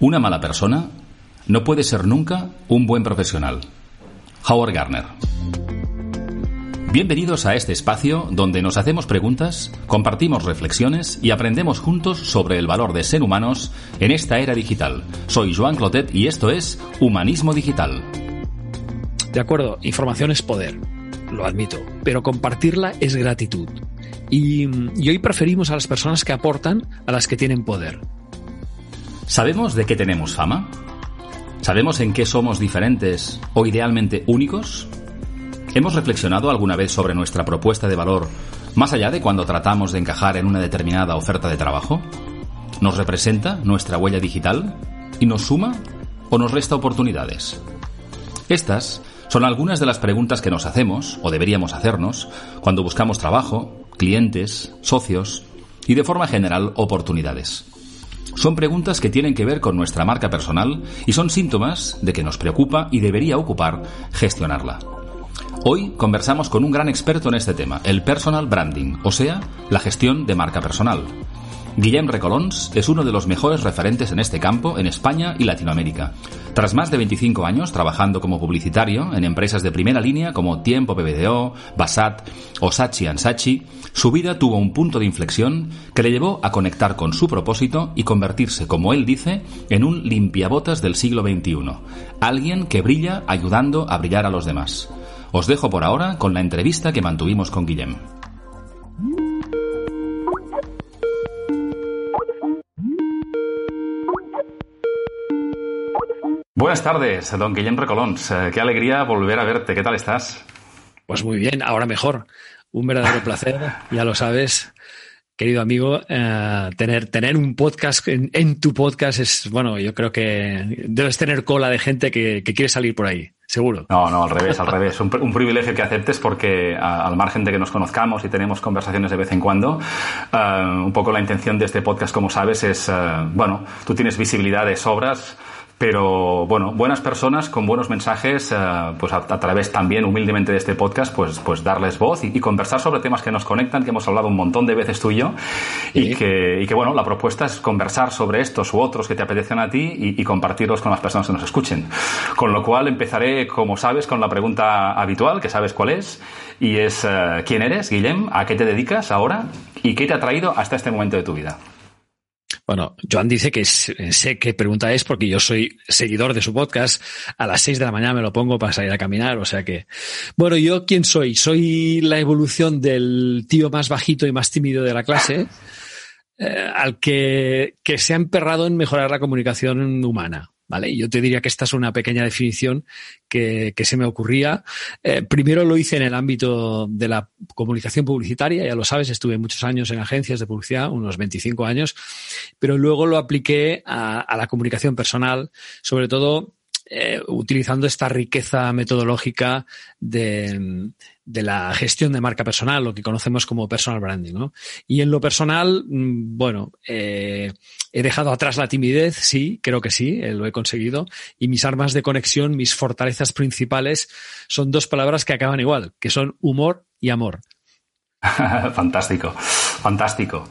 Una mala persona no puede ser nunca un buen profesional. Howard Garner. Bienvenidos a este espacio donde nos hacemos preguntas, compartimos reflexiones y aprendemos juntos sobre el valor de ser humanos en esta era digital. Soy Joan Clotet y esto es Humanismo Digital. De acuerdo, información es poder, lo admito, pero compartirla es gratitud. Y, y hoy preferimos a las personas que aportan a las que tienen poder. ¿Sabemos de qué tenemos fama? ¿Sabemos en qué somos diferentes o idealmente únicos? ¿Hemos reflexionado alguna vez sobre nuestra propuesta de valor más allá de cuando tratamos de encajar en una determinada oferta de trabajo? ¿Nos representa nuestra huella digital? ¿Y nos suma o nos resta oportunidades? Estas son algunas de las preguntas que nos hacemos, o deberíamos hacernos, cuando buscamos trabajo, clientes, socios y de forma general oportunidades. Son preguntas que tienen que ver con nuestra marca personal y son síntomas de que nos preocupa y debería ocupar gestionarla. Hoy conversamos con un gran experto en este tema, el personal branding, o sea, la gestión de marca personal. Guillem Recolons es uno de los mejores referentes en este campo en España y Latinoamérica. Tras más de 25 años trabajando como publicitario en empresas de primera línea como Tiempo BBDO, Basat o Sachi Sachi, su vida tuvo un punto de inflexión que le llevó a conectar con su propósito y convertirse, como él dice, en un limpiabotas del siglo XXI, alguien que brilla ayudando a brillar a los demás. Os dejo por ahora con la entrevista que mantuvimos con Guillem. Buenas tardes, don Guillem Recolons. Eh, qué alegría volver a verte. ¿Qué tal estás? Pues muy bien, ahora mejor. Un verdadero placer, ya lo sabes, querido amigo, eh, tener, tener un podcast en, tu podcast es, bueno, yo creo que debes tener cola de gente que, quiere salir por ahí, seguro. No, no, al revés, al revés. Un, privilegio que aceptes porque al margen de que nos conozcamos y tenemos conversaciones de vez en cuando, eh, un poco la intención de este podcast, como sabes, es, bueno, tú tienes visibilidad de sobras pero bueno, buenas personas con buenos mensajes, eh, pues a, través también humildemente de este podcast, pues, pues darles voz y, conversar sobre temas que nos conectan, que hemos hablado un montón de veces tú y yo, y, que, y que bueno, la propuesta es conversar sobre estos u otros que te apetecen a ti y, compartirlos con las personas que nos escuchen. Con lo cual empezaré, como sabes, con la pregunta habitual, que sabes cuál es, y es eh, ¿quién eres, Guillem? ¿A qué te dedicas ahora? ¿Y qué te ha traído hasta este momento de tu vida? Bueno, Joan dice que sé qué pregunta es porque yo soy seguidor de su podcast. A las seis de la mañana me lo pongo para salir a caminar. O sea que, bueno, yo quién soy? Soy la evolución del tío más bajito y más tímido de la clase, eh, al que, que se ha emperrado en mejorar la comunicación humana. ¿Vale? Yo te diría que esta es una pequeña definición que, se me ocurría. Eh, primero lo hice en el ámbito de la comunicación publicitaria, ya lo sabes, estuve muchos años en agencias de publicidad, unos 25 años, pero luego lo apliqué a la comunicación personal, sobre todo eh, utilizando esta riqueza metodológica de, la gestión de marca personal, lo que conocemos como personal branding. ¿no? Y en lo personal, mm, bueno, eh, he dejado atrás la timidez, sí, creo que sí, eh, lo he conseguido. Y mis armas de conexión, mis fortalezas principales, son dos palabras que acaban igual, que son humor y amor. fantástico, fantástico.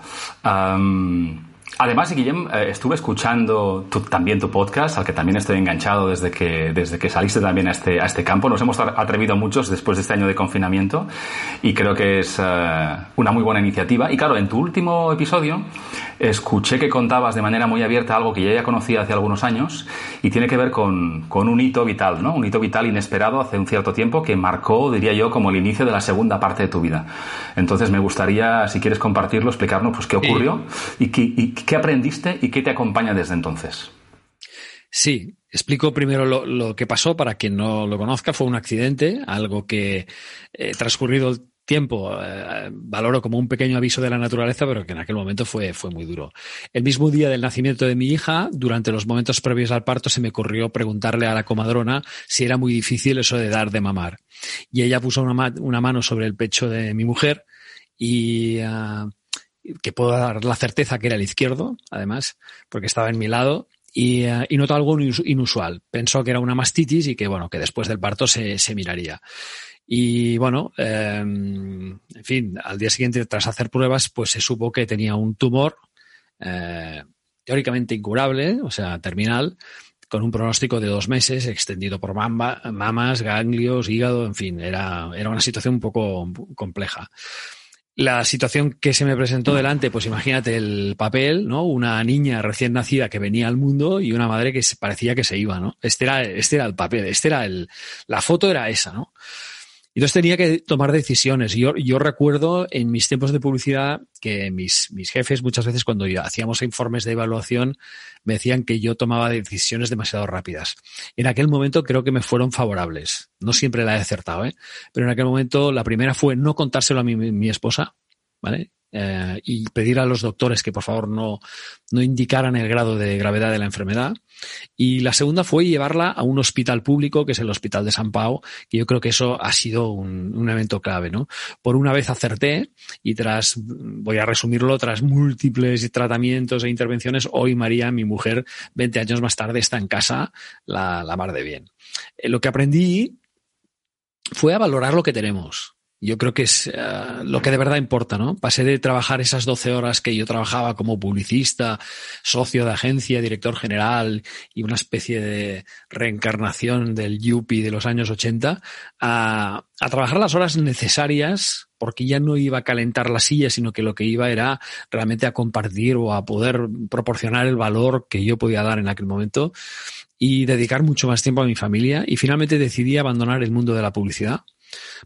Además, Guillem, eh, estuve escuchando también tu podcast, al que también estoy enganchado desde que, desde que saliste también a este, a este campo. Nos hemos atrevido muchos después de este año de confinamiento y creo que es eh, una muy buena iniciativa. Y claro, en tu último episodio escuché que contabas de manera muy abierta algo que ya ya conocía hace algunos años y tiene que ver con, con un hito vital, ¿no? Un hito vital inesperado hace un cierto tiempo que marcó, diría yo, como el inicio de la segunda parte de tu vida. Entonces me gustaría, si quieres compartirlo, explicarnos pues qué ocurrió y, qué, y ¿Qué aprendiste y qué te acompaña desde entonces? Sí, explico primero lo, que pasó para quien no lo conozca. Fue un accidente, algo que eh, transcurrido el tiempo eh, valoro como un pequeño aviso de la naturaleza, pero que en aquel momento fue, fue muy duro. El mismo día del nacimiento de mi hija, durante los momentos previos al parto, se me ocurrió preguntarle a la comadrona si era muy difícil eso de dar de mamar. Y ella puso una, mano sobre el pecho de mi mujer y ah, que puedo dar la certeza que era el izquierdo, además, porque estaba en mi lado, y, uh, y notó algo inusual. Pensó que era una mastitis y que, bueno, que después del parto se, se miraría. Y bueno, eh, en fin, al día siguiente, tras hacer pruebas, pues se supo que tenía un tumor eh, teóricamente incurable, o sea, terminal, con un pronóstico de dos meses, extendido por mamas, ganglios, hígado, en fin, era, era una situación un poco compleja. La situación que se me presentó delante, pues imagínate el papel, ¿no? Una niña recién nacida que venía al mundo y una madre que parecía que se iba, ¿no? Este era, este era el papel, este era el, la foto era esa, ¿no? Entonces tenía que tomar decisiones. Yo, yo recuerdo en mis tiempos de publicidad que mis, mis jefes muchas veces cuando hacíamos informes de evaluación me decían que yo tomaba decisiones demasiado rápidas. En aquel momento creo que me fueron favorables. No siempre la he acertado, ¿eh? pero en aquel momento la primera fue no contárselo a mi, mi esposa, ¿vale? Eh, y pedir a los doctores que por favor no, no indicaran el grado de gravedad de la enfermedad. Y la segunda fue llevarla a un hospital público, que es el Hospital de San Pau, que yo creo que eso ha sido un, un evento clave, ¿no? Por una vez acerté y tras, voy a resumirlo, tras múltiples tratamientos e intervenciones, hoy María, mi mujer, 20 años más tarde, está en casa la, la mar de bien. Eh, lo que aprendí fue a valorar lo que tenemos yo creo que es uh, lo que de verdad importa, ¿no? Pasé de trabajar esas 12 horas que yo trabajaba como publicista, socio de agencia, director general y una especie de reencarnación del Yuppie de los años 80 a, a trabajar las horas necesarias porque ya no iba a calentar la silla, sino que lo que iba era realmente a compartir o a poder proporcionar el valor que yo podía dar en aquel momento y dedicar mucho más tiempo a mi familia y finalmente decidí abandonar el mundo de la publicidad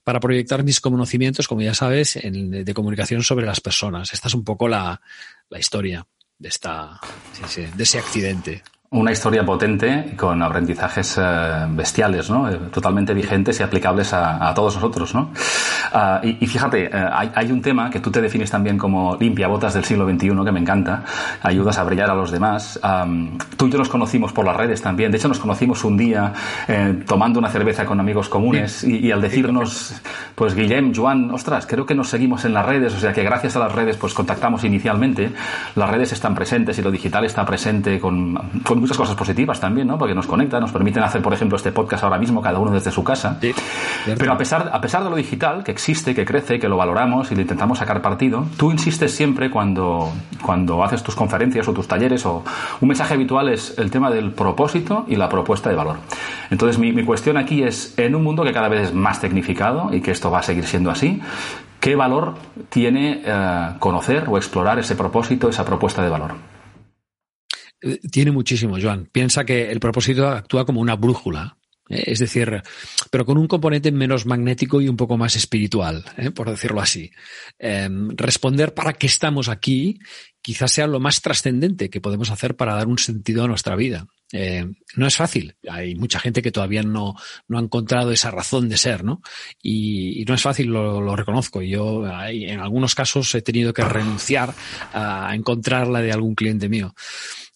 para proyectar mis conocimientos, como ya sabes, de comunicación sobre las personas. Esta es un poco la, historia de, esta, de ese accidente una historia potente con aprendizajes eh, bestiales, ¿no? Eh, totalmente vigentes y aplicables a, a todos nosotros, ¿no? Uh, y, y, fíjate, uh, hay, hay, un tema que tú te defines también como limpia botas del siglo XXI que me encanta, ayudas a brillar a los demás. Um, tú y yo nos conocimos por las redes también, de hecho nos conocimos un día eh, tomando una cerveza con amigos comunes sí. y, y, al decirnos, pues Guillem, Joan, ostras, creo que nos seguimos en las redes, o sea que gracias a las redes pues contactamos inicialmente, las redes están presentes y lo digital está presente con, con muchas cosas positivas también, ¿no? Porque nos conecta, nos permiten hacer, por ejemplo, este podcast ahora mismo, cada uno desde su casa. Sí, Pero a pesar, a pesar de lo digital, que existe, que crece, que lo valoramos y le intentamos sacar partido, tú insistes siempre cuando, cuando haces tus conferencias o tus talleres, o un mensaje habitual es el tema del propósito y la propuesta de valor. Entonces, mi, mi cuestión aquí es, en un mundo que cada vez es más tecnificado y que esto va a seguir siendo así, ¿qué valor tiene eh, conocer o explorar ese propósito, esa propuesta de valor? Tiene muchísimo, Joan. Piensa que el propósito actúa como una brújula. ¿eh? Es decir, pero con un componente menos magnético y un poco más espiritual, ¿eh? por decirlo así. Eh, responder para qué estamos aquí quizás sea lo más trascendente que podemos hacer para dar un sentido a nuestra vida. Eh, no es fácil. Hay mucha gente que todavía no, no ha encontrado esa razón de ser, ¿no? Y, no es fácil, lo, lo reconozco. Yo en algunos casos he tenido que renunciar a encontrarla de algún cliente mío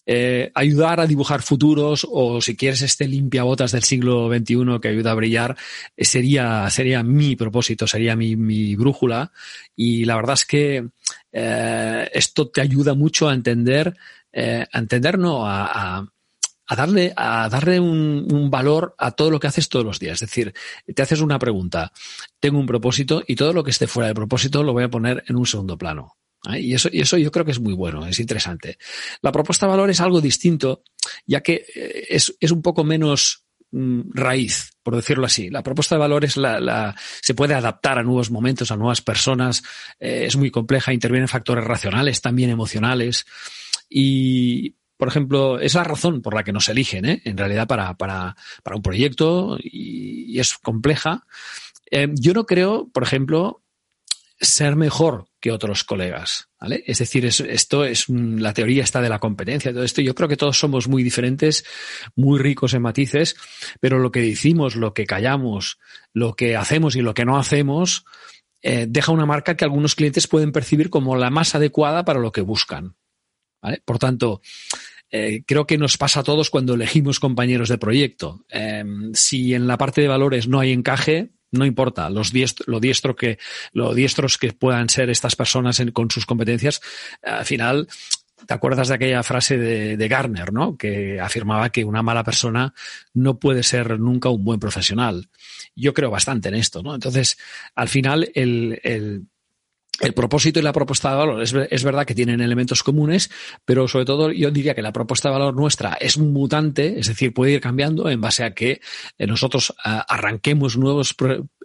eh, ayudar a dibujar futuros o si quieres este limpiabotas del siglo XXI que ayuda a brillar, eh, sería, sería mi propósito, sería mi, mi brújula. Y la verdad es que eh, esto te ayuda mucho a entender, eh, a entender, no, a, a darle, a darle un, un, valor a todo lo que haces todos los días. Es decir, te haces una pregunta, tengo un propósito y todo lo que esté fuera del propósito lo voy a poner en un segundo plano. ¿Eh? Y eso, y eso yo creo que es muy bueno, es interesante. La propuesta de valor es algo distinto, ya que eh, es, es un poco menos mm, raíz, por decirlo así. La propuesta de valor es la, la, se puede adaptar a nuevos momentos, a nuevas personas, eh, es muy compleja, intervienen factores racionales, también emocionales. Y, por ejemplo, es la razón por la que nos eligen, ¿eh? en realidad, para, para, para un proyecto y, es compleja. Yo no creo, por ejemplo, ser mejor que otros colegas, ¿vale? Es decir, es, esto es la teoría está de la competencia, todo esto. Yo creo que todos somos muy diferentes, muy ricos en matices, pero lo que decimos, lo que callamos, lo que hacemos y lo que no hacemos, eh, deja una marca que algunos clientes pueden percibir como la más adecuada para lo que buscan. Por tanto, eh, creo que nos pasa a todos cuando elegimos compañeros de proyecto. Eh, si en la parte de valores no hay encaje, no importa los lo diestro que diestros que puedan ser estas personas con sus competencias al final ¿Te acuerdas de aquella frase de, de, Garner, ¿no? Que afirmaba que una mala persona no puede ser nunca un buen profesional. Yo creo bastante en esto, ¿no? Entonces, al final, el, el propósito y la propuesta de valor es, es, verdad que tienen elementos comunes, pero sobre todo yo diría que la propuesta de valor nuestra es mutante, es decir, puede ir cambiando en base a que eh, nosotros uh, arranquemos nuevos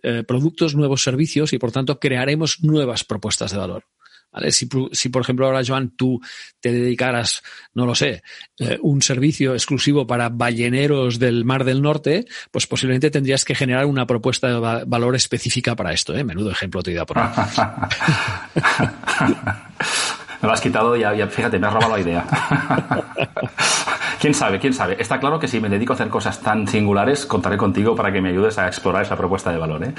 eh, productos, nuevos servicios y por tanto crearemos nuevas propuestas de valor. ¿Vale? Si, si, por ejemplo, ahora, Joan, tú te dedicaras, no lo sé, eh, un servicio exclusivo para balleneros del Mar del Norte, pues posiblemente tendrías que generar una propuesta de va valor específica para esto. ¿eh? Menudo ejemplo te he ido a poner. me lo has quitado y ya, ya, fíjate, me has robado la idea. quién sabe, quién sabe. Está claro que si me dedico a hacer cosas tan singulares, contaré contigo para que me ayudes a explorar esa propuesta de valor. ¿eh?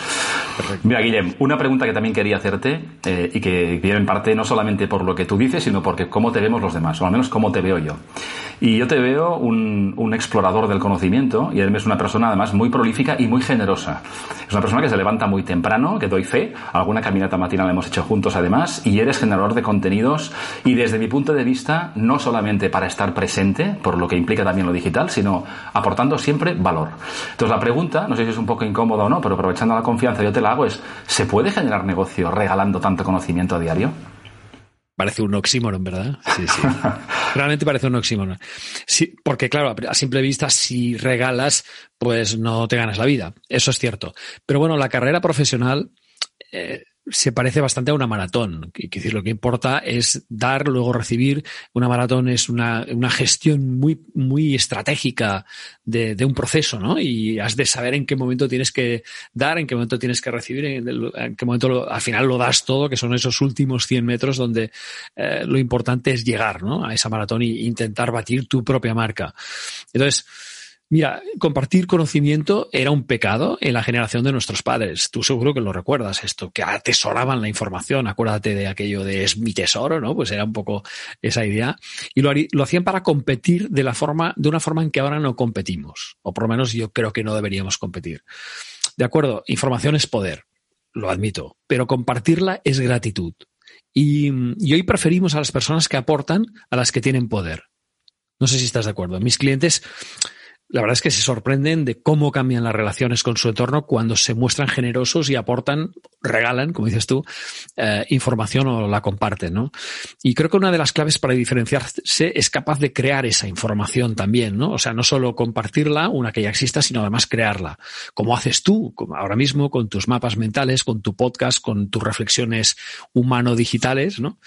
Mira, Guillem, una pregunta que también quería hacerte eh, y que viene en parte no solamente por lo que tú dices, sino porque cómo te vemos los demás, o al menos cómo te veo yo. Y yo te veo un, un explorador del conocimiento y eres una persona además muy prolífica y muy generosa. Es una persona que se levanta muy temprano, que doy fe, alguna caminata matinal la hemos hecho juntos además, y eres generador de contenidos y desde mi punto de vista, no solamente para estar presente, por lo que implica también lo digital, sino aportando siempre valor. Entonces la pregunta, no sé si es un poco incómoda o no, pero aprovechando la confianza yo te la hago, es, ¿se puede generar negocio regalando tanto conocimiento a diario? Parece un oxímoron, ¿verdad? Sí, sí. Realmente parece un oxímoron. Sí, porque claro, a simple vista, si regalas, pues no te ganas la vida. Eso es cierto. Pero bueno, la carrera profesional eh, se parece bastante a una maratón. Es decir, lo que importa es dar, luego recibir. Una maratón es una, una gestión muy, muy estratégica de, de, un proceso, ¿no? Y has de saber en qué momento tienes que dar, en qué momento tienes que recibir, en, en qué momento lo, al final lo das todo, que son esos últimos 100 metros donde eh, lo importante es llegar, ¿no? A esa maratón e intentar batir tu propia marca. Entonces, Mira, compartir conocimiento era un pecado en la generación de nuestros padres. Tú seguro que lo recuerdas esto, que atesoraban la información. Acuérdate de aquello de es mi tesoro, ¿no? Pues era un poco esa idea. Y lo, lo hacían para competir de la forma, de una forma en que ahora no competimos. O por lo menos yo creo que no deberíamos competir. De acuerdo, información es poder. Lo admito. Pero compartirla es gratitud. Y, y hoy preferimos a las personas que aportan a las que tienen poder. No sé si estás de acuerdo. Mis clientes, la verdad es que se sorprenden de cómo cambian las relaciones con su entorno cuando se muestran generosos y aportan, regalan, como dices tú, eh, información o la comparten, ¿no? Y creo que una de las claves para diferenciarse es capaz de crear esa información también, ¿no? O sea, no solo compartirla, una que ya exista, sino además crearla. Como haces tú, como ahora mismo, con tus mapas mentales, con tu podcast, con tus reflexiones humano-digitales, ¿no?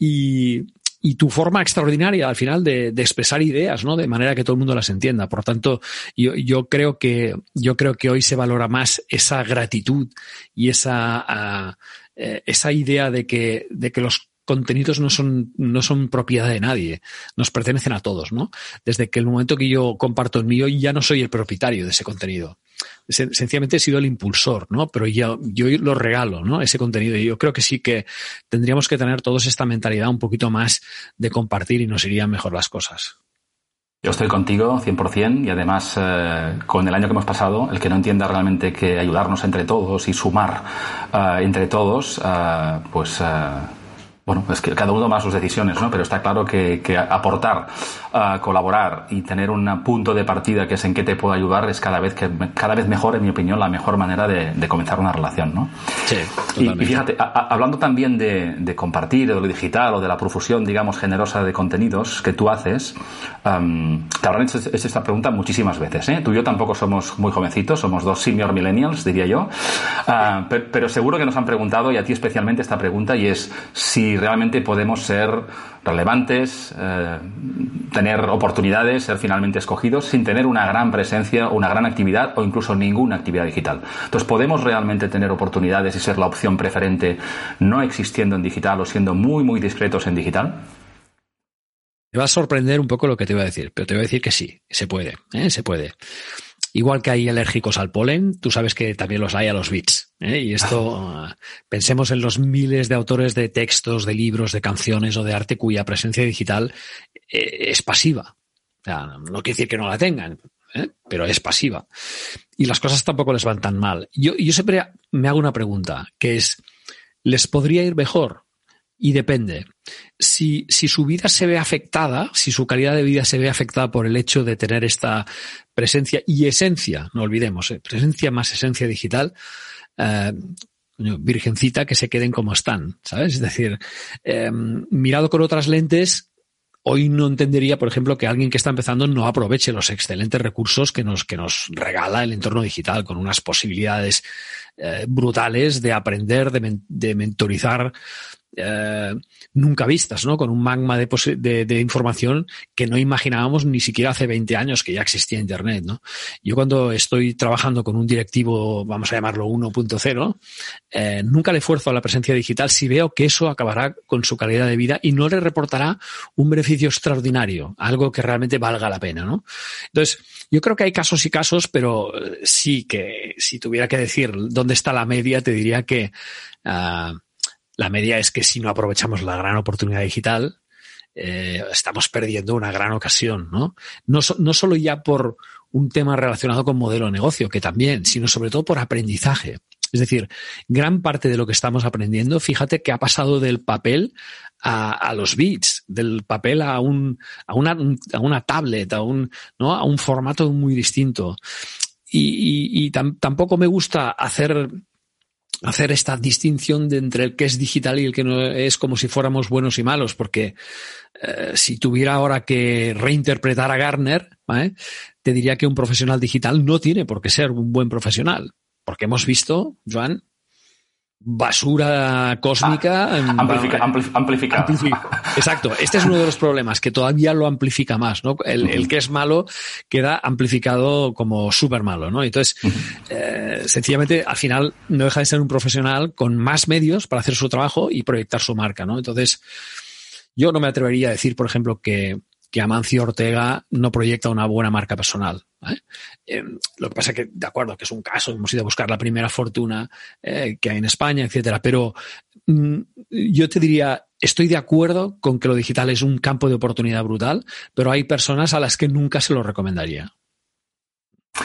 Y, y tu forma extraordinaria al final de, expresar ideas, ¿no? De manera que todo el mundo las entienda. Por tanto, yo, creo que, yo creo que hoy se valora más esa gratitud y esa, uh, esa idea de que, de que los contenidos no son, no son propiedad de nadie, nos pertenecen a todos, ¿no? Desde que el momento que yo comparto el mío, ya no soy el propietario de ese contenido. Sencillamente he sido el impulsor, ¿no? Pero yo, lo regalo, ¿no? Ese contenido. Y yo creo que sí que tendríamos que tener todos esta mentalidad un poquito más de compartir y nos irían mejor las cosas. Yo estoy contigo 100% y además eh, con el año que hemos pasado, el que no entienda realmente que ayudarnos entre todos y sumar uh, entre todos, uh, pues bueno, es que cada uno toma sus decisiones, ¿no? Pero está claro que, que aportar, uh, colaborar y tener un punto de partida que es en qué te puedo ayudar es cada vez que cada vez mejor, en mi opinión, la mejor manera de, de comenzar una relación, ¿no? Sí. Totalmente. Y, y fíjate, a, a, hablando también de, de, compartir, de lo digital o de la profusión, digamos, generosa de contenidos que tú haces, um, te habrán hecho esta pregunta muchísimas veces, ¿eh? Tú y yo tampoco somos muy jovencitos, somos dos senior millennials, diría yo, uh, pero, pero seguro que nos han preguntado y a ti especialmente esta pregunta y es si realmente podemos ser relevantes, eh, tener oportunidades, ser finalmente escogidos sin tener una gran presencia, una gran actividad o incluso ninguna actividad digital. Entonces, ¿podemos realmente tener oportunidades y ser la opción preferente no existiendo en digital o siendo muy, muy discretos en digital? Te va a sorprender un poco lo que te voy a decir, pero te voy a decir que sí, se puede, ¿eh? se puede. Igual que hay alérgicos al polen, tú sabes que también los hay a los bits. ¿Eh? Y esto, uh, pensemos en los miles de autores de textos, de libros, de canciones o de arte cuya presencia digital eh, es pasiva. O sea, no quiere decir que no la tengan, ¿eh? pero es pasiva. Y las cosas tampoco les van tan mal. Yo, yo siempre me hago una pregunta, que es, ¿les podría ir mejor? Y depende. Si, si, su vida se ve afectada, si su calidad de vida se ve afectada por el hecho de tener esta presencia y esencia, no olvidemos, ¿eh? presencia más esencia digital, eh, virgencita, que se queden como están, ¿sabes? Es decir, em, mirado con otras lentes, hoy no entendería, por ejemplo, que alguien que está empezando no aproveche los excelentes recursos que nos, que nos regala el entorno digital, con unas posibilidades eh, brutales de aprender, de, de mentorizar eh, nunca vistas, ¿no? Con un magma de, de, información que no imaginábamos ni siquiera hace 20 años que ya existía Internet, ¿no? Yo cuando estoy trabajando con un directivo, vamos a llamarlo 1.0, eh, nunca le esfuerzo a la presencia digital si veo que eso acabará con su calidad de vida y no le reportará un beneficio extraordinario, algo que realmente valga la pena, ¿no? Entonces, yo creo que hay casos y casos, pero eh, sí que si tuviera que decir dónde está la media, te diría que uh, la media es que si no aprovechamos la gran oportunidad digital, eh, estamos perdiendo una gran ocasión, ¿no? ¿no? Solo ya por un tema relacionado con modelo de negocio, que también, sino sobre todo por aprendizaje. Es decir, gran parte de lo que estamos aprendiendo, fíjate que ha pasado del papel a, los bits, del papel a, un, una, tablet, a un, a un formato muy distinto. Y, tampoco me gusta hacer hacer esta distinción de entre el que es digital y el que no es como si fuéramos buenos y malos, porque eh, si tuviera ahora que reinterpretar a Garner, te diría que un profesional digital no tiene por qué ser un buen profesional, porque hemos visto, Joan, basura cósmica. Ah, amplifica, Exacto. Este es uno de los problemas que todavía lo amplifica más, ¿no? El, que es malo queda amplificado como súper malo, ¿no? Entonces, eh, sencillamente, al final, no deja de ser un profesional con más medios para hacer su trabajo y proyectar su marca, ¿no? Entonces, yo no me atrevería a decir, por ejemplo, que que Amancio Ortega no proyecta una buena marca personal. Eh, lo que pasa es que, de acuerdo, que es un caso, hemos ido a buscar la primera fortuna eh, que hay en España, etcétera, pero mm, yo te diría, estoy de acuerdo con que lo digital es un campo de oportunidad brutal, pero hay personas a las que nunca se lo recomendaría.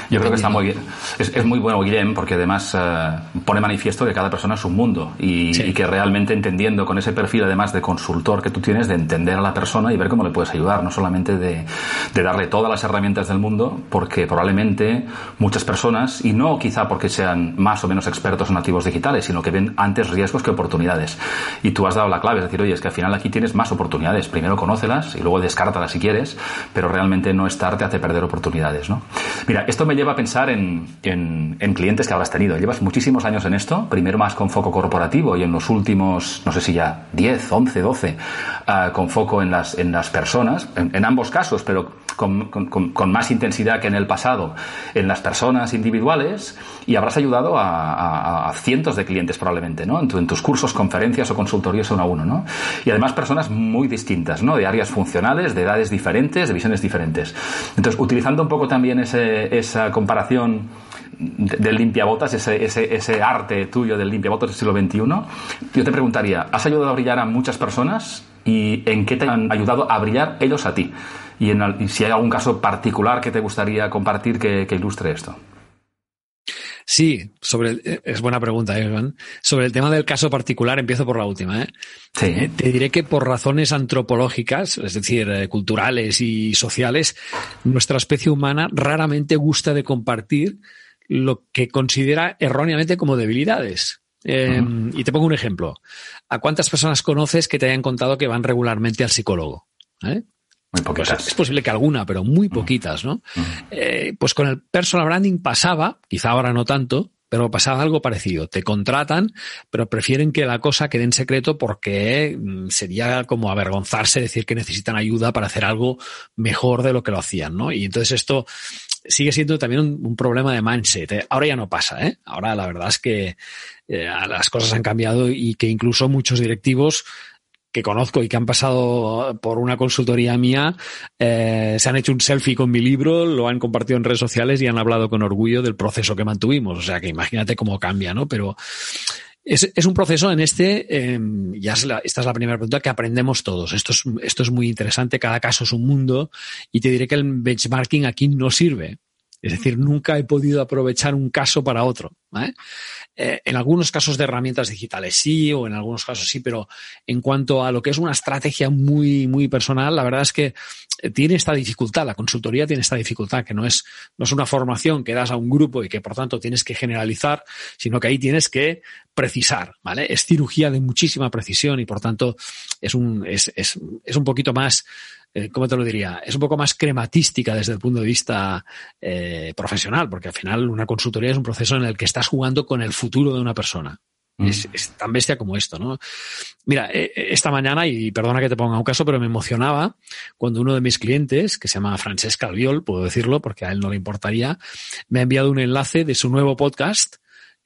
Yo creo que está muy bien. Es, muy bueno, Guillem, porque además eh, pone manifiesto que cada persona es un mundo y, que realmente entendiendo con ese perfil, además de consultor que tú tienes, de entender a la persona y ver cómo le puedes ayudar, no solamente de, darle todas las herramientas del mundo, porque probablemente muchas personas, y no quizá porque sean más o menos expertos en nativos digitales, sino que ven antes riesgos que oportunidades. Y tú has dado la clave, es decir, oye, es que al final aquí tienes más oportunidades. Primero conócelas y luego descártalas si quieres, pero realmente no estar te hace perder oportunidades, ¿no? Mira, esto me lleva a pensar en, en, clientes que habrás tenido. Llevas muchísimos años en esto, primero más con foco corporativo y en los últimos, no sé si ya 10, 11, 12, con foco en las, en las personas, en, ambos casos, pero con, con, con, más intensidad que en el pasado, en las personas individuales y habrás ayudado a, a, cientos de clientes probablemente, ¿no? En, en, tus cursos, conferencias o consultorías uno a uno, ¿no? Y además personas muy distintas, ¿no? De áreas funcionales, de edades diferentes, de visiones diferentes. Entonces, utilizando un poco también ese, esa comparación del limpiabotas, ese, ese, arte tuyo del limpiabotas del siglo XXI, yo te preguntaría, ¿has ayudado a brillar a muchas personas y en qué te han ayudado a brillar ellos a ti? Y, en, si hay algún caso particular que te gustaría compartir que, ilustre esto. Sí, sobre es buena pregunta. ¿eh, sobre el tema del caso particular, empiezo por la última. ¿eh? Sí. Eh, te diré que por razones antropológicas, es decir, culturales y sociales, nuestra especie humana raramente gusta de compartir lo que considera erróneamente como debilidades. Em, y te pongo un ejemplo. ¿A cuántas personas conoces que te hayan contado que van regularmente al psicólogo? ¿Eh? Muy pues es posible que alguna, pero muy poquitas, ¿no? Eh, pues con el personal branding pasaba, quizá ahora no tanto, pero pasaba algo parecido. Te contratan, pero prefieren que la cosa quede en secreto porque mm, sería como avergonzarse decir que necesitan ayuda para hacer algo mejor de lo que lo hacían, ¿no? Y entonces esto sigue siendo también un, problema de mindset. ¿eh? Ahora ya no pasa, ¿eh? Ahora la verdad es que eh, las cosas han cambiado y que incluso muchos directivos que conozco y que han pasado por una consultoría mía, eh, se han hecho un selfie con mi libro, lo han compartido en redes sociales y han hablado con orgullo del proceso que mantuvimos. O sea que imagínate cómo cambia, ¿no? Pero es, es un proceso en este, eh, ya esta es la primera pregunta, que aprendemos todos. Esto es, esto es muy interesante, cada caso es un mundo y te diré que el benchmarking aquí no sirve. Es decir, nunca he podido aprovechar un caso para otro. Eh, en algunos casos de herramientas digitales sí, o en algunos casos sí, pero en cuanto a lo que es una estrategia muy, muy personal, la verdad es que tiene esta dificultad, la consultoría tiene esta dificultad, que no es, no es una formación que das a un grupo y que por tanto tienes que generalizar, sino que ahí tienes que precisar, ¿vale? Es cirugía de muchísima precisión y por tanto es un, es, es, es un poquito más eh, ¿cómo te lo diría? Es un poco más crematística desde el punto de vista eh, profesional, porque al final una consultoría es un proceso en el que estás jugando con el futuro de una persona. Mm. Es, tan bestia como esto, ¿no? Mira, eh, esta mañana, y perdona que te ponga un caso, pero me emocionaba cuando uno de mis clientes, que se llama Francesca Albiol, puedo decirlo porque a él no le importaría, me ha enviado un enlace de su nuevo podcast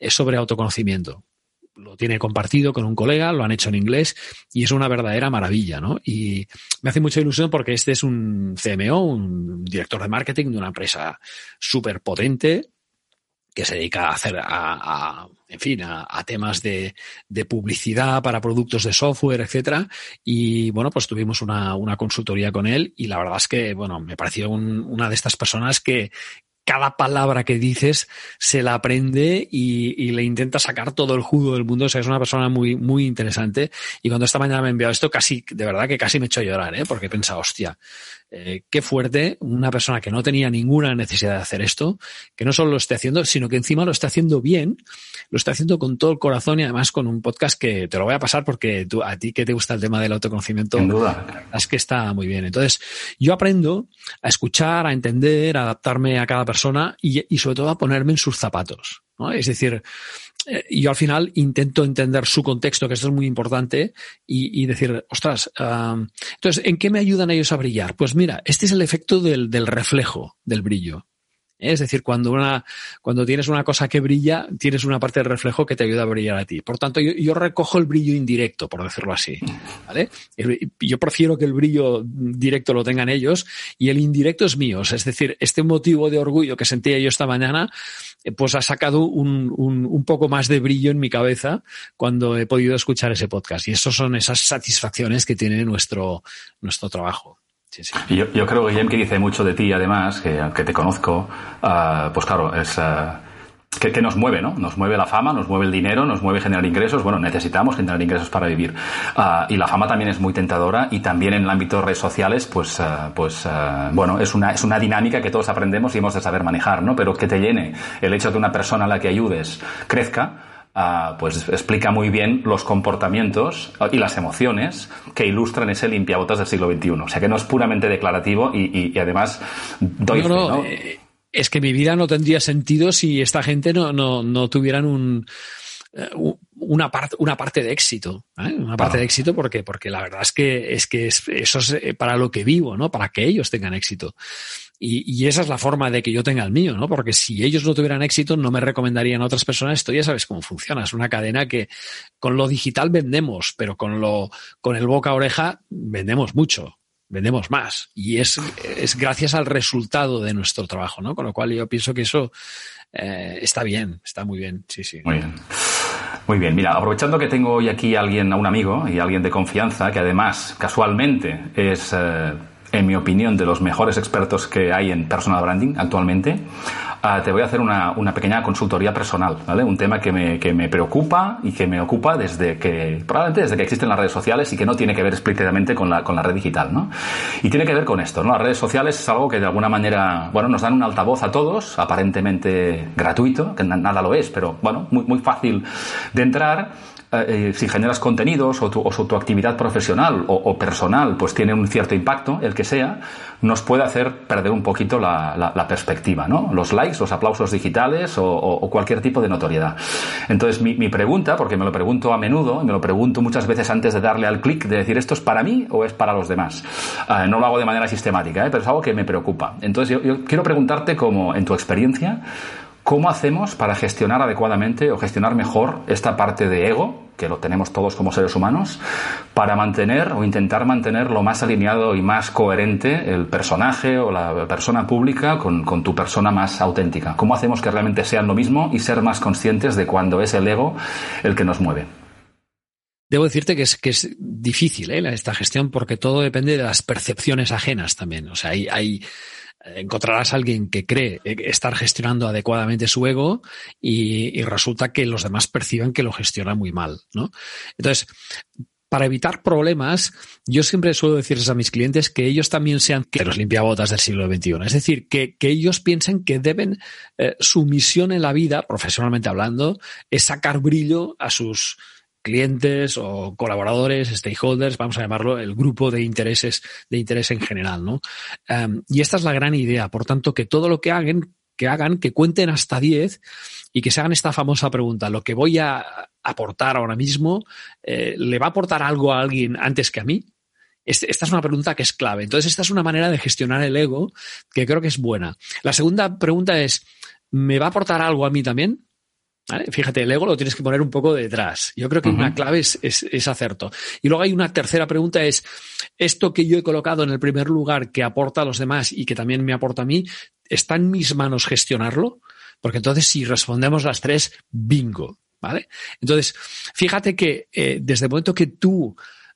sobre autoconocimiento lo tiene compartido con un colega, lo han hecho en inglés y es una verdadera maravilla, ¿no? Y me hace mucha ilusión porque este es un CMO, un director de marketing de una empresa súper potente que se dedica a hacer, a, en fin, a, temas de, de, publicidad para productos de software, etcétera. Y bueno, pues tuvimos una, una consultoría con él y la verdad es que, bueno, me pareció una de estas personas que, cada palabra que dices se la aprende y, le intenta sacar todo el jugo del mundo. O sea, es una persona muy, muy interesante. Y cuando esta mañana me ha enviado esto, casi, de verdad que casi me he hecho llorar, ¿eh? Porque he pensado, hostia, eh, qué fuerte una persona que no tenía ninguna necesidad de hacer esto, que no solo lo esté haciendo, sino que encima lo está haciendo bien, lo está haciendo con todo el corazón y además con un podcast que te lo voy a pasar porque tú, a ti que te gusta el tema del autoconocimiento, es que está muy bien. Entonces, yo aprendo a escuchar, a entender, a adaptarme a cada persona y, y sobre todo a ponerme en sus zapatos. ¿no? Es decir, yo al final intento entender su contexto, que esto es muy importante, y, decir, ostras, entonces, ¿en qué me ayudan ellos a brillar? Pues mira, este es el efecto del reflejo del brillo. Es decir, cuando, una, cuando tienes una cosa que brilla, tienes una parte del reflejo que te ayuda a brillar a ti. Por tanto, yo, recojo el brillo indirecto, por decirlo así. ¿vale? Yo prefiero que el brillo directo lo tengan ellos y el indirecto es mío. Es decir, este motivo de orgullo que sentía yo esta mañana, eh, pues ha sacado un, un, un poco más de brillo en mi cabeza cuando he podido escuchar ese podcast. Y eso son esas satisfacciones que tiene nuestro, nuestro trabajo. Yo, yo, creo, Guillem, que dice mucho de ti, además, que, que te conozco, uh, pues claro, es... Uh, que, que, nos mueve, ¿no? Nos mueve la fama, nos mueve el dinero, nos mueve generar ingresos. Bueno, necesitamos generar ingresos para vivir. Uh, y la fama también es muy tentadora y también en el ámbito de redes sociales, pues, uh, pues uh, bueno, es una, es una dinámica que todos aprendemos y hemos de saber manejar, ¿no? Pero que te llene el hecho de que una persona a la que ayudes crezca, Ah, pues explica muy bien los comportamientos y las emociones que ilustran ese limpiabotas del siglo XXI. O sea que no es puramente declarativo y, además doy no, eh, es que mi vida no tendría sentido si esta gente no, no, no tuvieran un, eh, una parte, una parte de éxito, ¿eh? una parte de éxito porque, porque la verdad es que, es que eso es para lo que vivo, ¿no? Para que ellos tengan éxito. Y, esa es la forma de que yo tenga el mío, ¿no? Porque si ellos no tuvieran éxito, no me recomendarían a otras personas. Esto ya sabes cómo funciona. Es una cadena que con lo digital vendemos, pero con lo, con el boca a oreja vendemos mucho, vendemos más. Y es, es gracias al resultado de nuestro trabajo, ¿no? Con lo cual yo pienso que eso eh, está bien, está muy bien. Sí, sí. Muy bien. Muy bien, mira, aprovechando que tengo hoy aquí a alguien, a un amigo y alguien de confianza, que además casualmente es eh, en mi opinión, de los mejores expertos que hay en personal branding actualmente, ah, te voy a hacer una, una, pequeña consultoría personal, ¿vale? Un tema que me, que me, preocupa y que me ocupa desde que, probablemente desde que existen las redes sociales y que no tiene que ver explícitamente con la, con la red digital, ¿no? Y tiene que ver con esto, ¿no? Las redes sociales es algo que de alguna manera, bueno, nos dan un altavoz a todos, aparentemente gratuito, que nada lo es, pero bueno, muy, muy fácil de entrar eh, eh, si generas contenidos o tu, o tu actividad profesional o, personal pues tiene un cierto impacto, el que sea, nos puede hacer perder un poquito la, la, perspectiva, ¿no? Los likes, los aplausos digitales o, cualquier tipo de notoriedad. Entonces, mi, mi, pregunta, porque me lo pregunto a menudo, me lo pregunto muchas veces antes de darle al clic, de decir, ¿esto es para mí o es para los demás? Uh, no lo hago de manera sistemática, ¿eh? pero es algo que me preocupa. Entonces, yo, yo quiero preguntarte, como en tu experiencia, ¿Cómo hacemos para gestionar adecuadamente o gestionar mejor esta parte de ego, que lo tenemos todos como seres humanos, para mantener o intentar mantener lo más alineado y más coherente el personaje o la persona pública con, tu persona más auténtica? ¿Cómo hacemos que realmente sean lo mismo y ser más conscientes de cuando es el ego el que nos mueve? Debo decirte que es, que es difícil ¿eh? esta gestión porque todo depende de las percepciones ajenas también. O sea, hay, hay encontrarás a alguien que cree estar gestionando adecuadamente su ego y, resulta que los demás perciben que lo gestiona muy mal, ¿no? Entonces, para evitar problemas, yo siempre suelo decirles a mis clientes que ellos también sean los limpiabotas del siglo XXI. Es decir, que, que ellos piensen que deben, eh, su misión en la vida, profesionalmente hablando, es sacar brillo a sus clientes o colaboradores, stakeholders, vamos a llamarlo, el grupo de intereses, de interés en general, ¿no? Um, y esta es la gran idea. Por tanto, que todo lo que hagan, que hagan, que cuenten hasta 10 y que se hagan esta famosa pregunta, ¿lo que voy a aportar ahora mismo eh, le va a aportar algo a alguien antes que a mí? Esta es una pregunta que es clave. Entonces, esta es una manera de gestionar el ego que creo que es buena. La segunda pregunta es, ¿me va a aportar algo a mí también? ¿Vale? Fíjate, el ego lo tienes que poner un poco detrás. Yo creo que uh -huh. una clave es, es, es, acerto. Y luego hay una tercera pregunta, es, ¿esto que yo he colocado en el primer lugar que aporta a los demás y que también me aporta a mí, ¿está en mis manos gestionarlo? Porque entonces si respondemos las tres, bingo. ¿Vale? Entonces, fíjate que eh, desde el momento que tú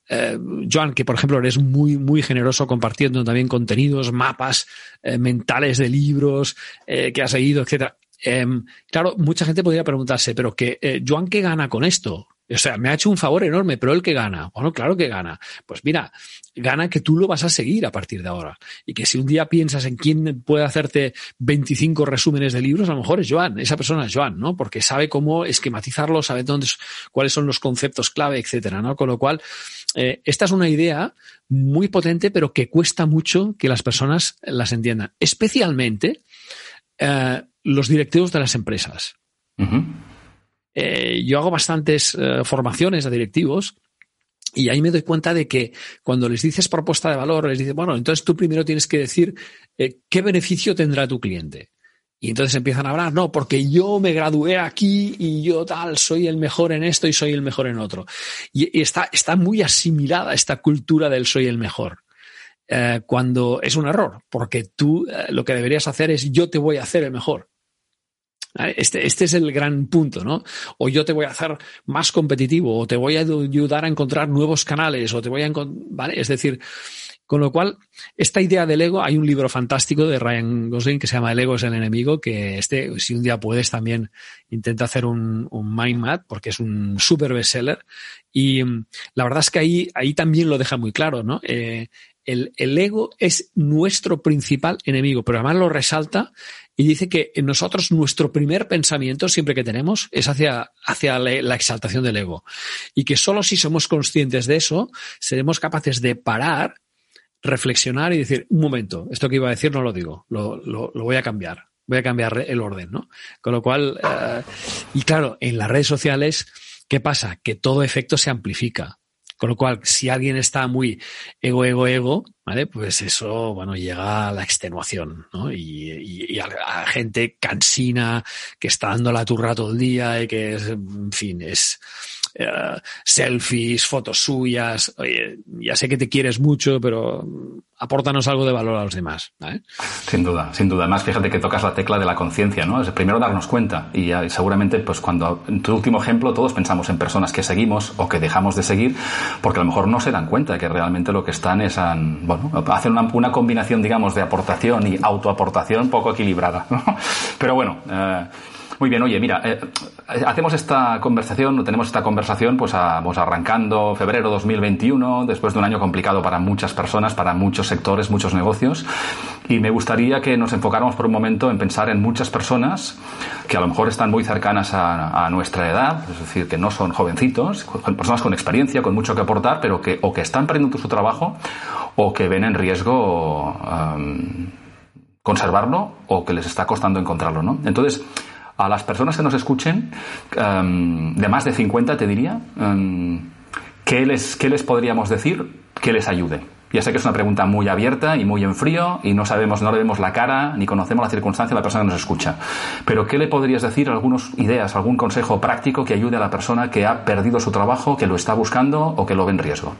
eh, Joan, que por ejemplo eres muy, muy generoso compartiendo también contenidos, mapas eh, mentales de libros eh, que has leído, etcétera. Claro, mucha gente podría preguntarse, pero que eh, Joan, ¿qué gana con esto? O sea, me ha hecho un favor enorme, pero él que gana. Bueno, claro que gana. Pues mira, gana que tú lo vas a seguir a partir de ahora. Y que si un día piensas en quién puede hacerte 25 resúmenes de libros, a lo mejor es Joan, esa persona es Joan, ¿no? Porque sabe cómo esquematizarlo, sabe dónde, cuáles son los conceptos clave, etcétera, ¿no? Con lo cual, eh, esta es una idea muy potente, pero que cuesta mucho que las personas las entiendan. Especialmente eh, los directivos de las empresas. Uh -huh. Eh, yo hago bastantes eh, formaciones a directivos y ahí me doy cuenta de que cuando les dices propuesta de valor, les dices, bueno, entonces tú primero tienes que decir qué beneficio tendrá tu cliente. Y entonces empiezan a hablar, no, porque yo me gradué aquí y yo tal, soy el mejor en esto y soy el mejor en otro. Y, y está, está muy asimilada esta cultura del soy el mejor. Eh, cuando es un error, porque tú eh, lo que deberías hacer es yo te voy a hacer el mejor. Este, este es el gran punto, ¿no? O yo te voy a hacer más competitivo, o te voy a ayudar a encontrar nuevos canales, o te voy a ¿vale? Es decir, con lo cual, esta idea del ego, hay un libro fantástico de Ryan Gosling que se llama El ego es el enemigo, que este, si un día puedes, también intenta hacer un, mind map, porque es un super bestseller. Y la verdad es que ahí, ahí también lo deja muy claro, ¿no? Eh, el, ego es nuestro principal enemigo, pero además lo resalta y dice que nosotros nuestro primer pensamiento siempre que tenemos es hacia, hacia la exaltación del ego y que solo si somos conscientes de eso seremos capaces de parar, reflexionar y decir, un momento, esto que iba a decir no lo digo, lo, lo, voy a cambiar, voy a cambiar el orden, ¿no? Con lo cual, uh, y claro, en las redes sociales, ¿qué pasa? Que todo efecto se amplifica. Con lo cual, si alguien está muy ego, ego, ego, ¿vale? Pues eso, bueno, llega a la extenuación, ¿no? Y, y, y a, a, gente cansina que está dando la turra todo el día y que, es, en fin, es uh, selfies, fotos suyas. Oye, ya sé que te quieres mucho, pero apórtanos algo de valor a los demás. ¿vale? Sin duda, sin duda. Además, fíjate que tocas la tecla de la conciencia, ¿no? Es primero darnos cuenta y seguramente, pues cuando, en tu último ejemplo, todos pensamos en personas que seguimos o que dejamos de seguir porque a lo mejor no se dan cuenta que realmente lo que están es, bueno, hacen una, una, combinación, digamos, de aportación y autoaportación poco equilibrada, ¿no? Pero bueno, eh, muy bien, oye, mira, eh, hacemos esta conversación, tenemos esta conversación, pues a, vamos arrancando febrero 2021, después de un año complicado para muchas personas, para muchos sectores, muchos negocios, y me gustaría que nos enfocáramos por un momento en pensar en muchas personas que a lo mejor están muy cercanas a, a nuestra edad, es decir, que no son jovencitos, personas con experiencia, con mucho que aportar, pero que o que están perdiendo su trabajo o que ven en riesgo um, conservarlo o que les está costando encontrarlo, ¿no? Entonces, a las personas que nos escuchen, um, de más de 50 te diría, um, ¿qué, les, ¿qué les podríamos decir que les ayude? Ya sé que es una pregunta muy abierta y muy en frío y no sabemos, no le vemos la cara ni conocemos la circunstancia de la persona que nos escucha. Pero ¿qué le podrías decir? Algunas ideas, algún consejo práctico que ayude a la persona que ha perdido su trabajo, que lo está buscando o que lo ve en riesgo.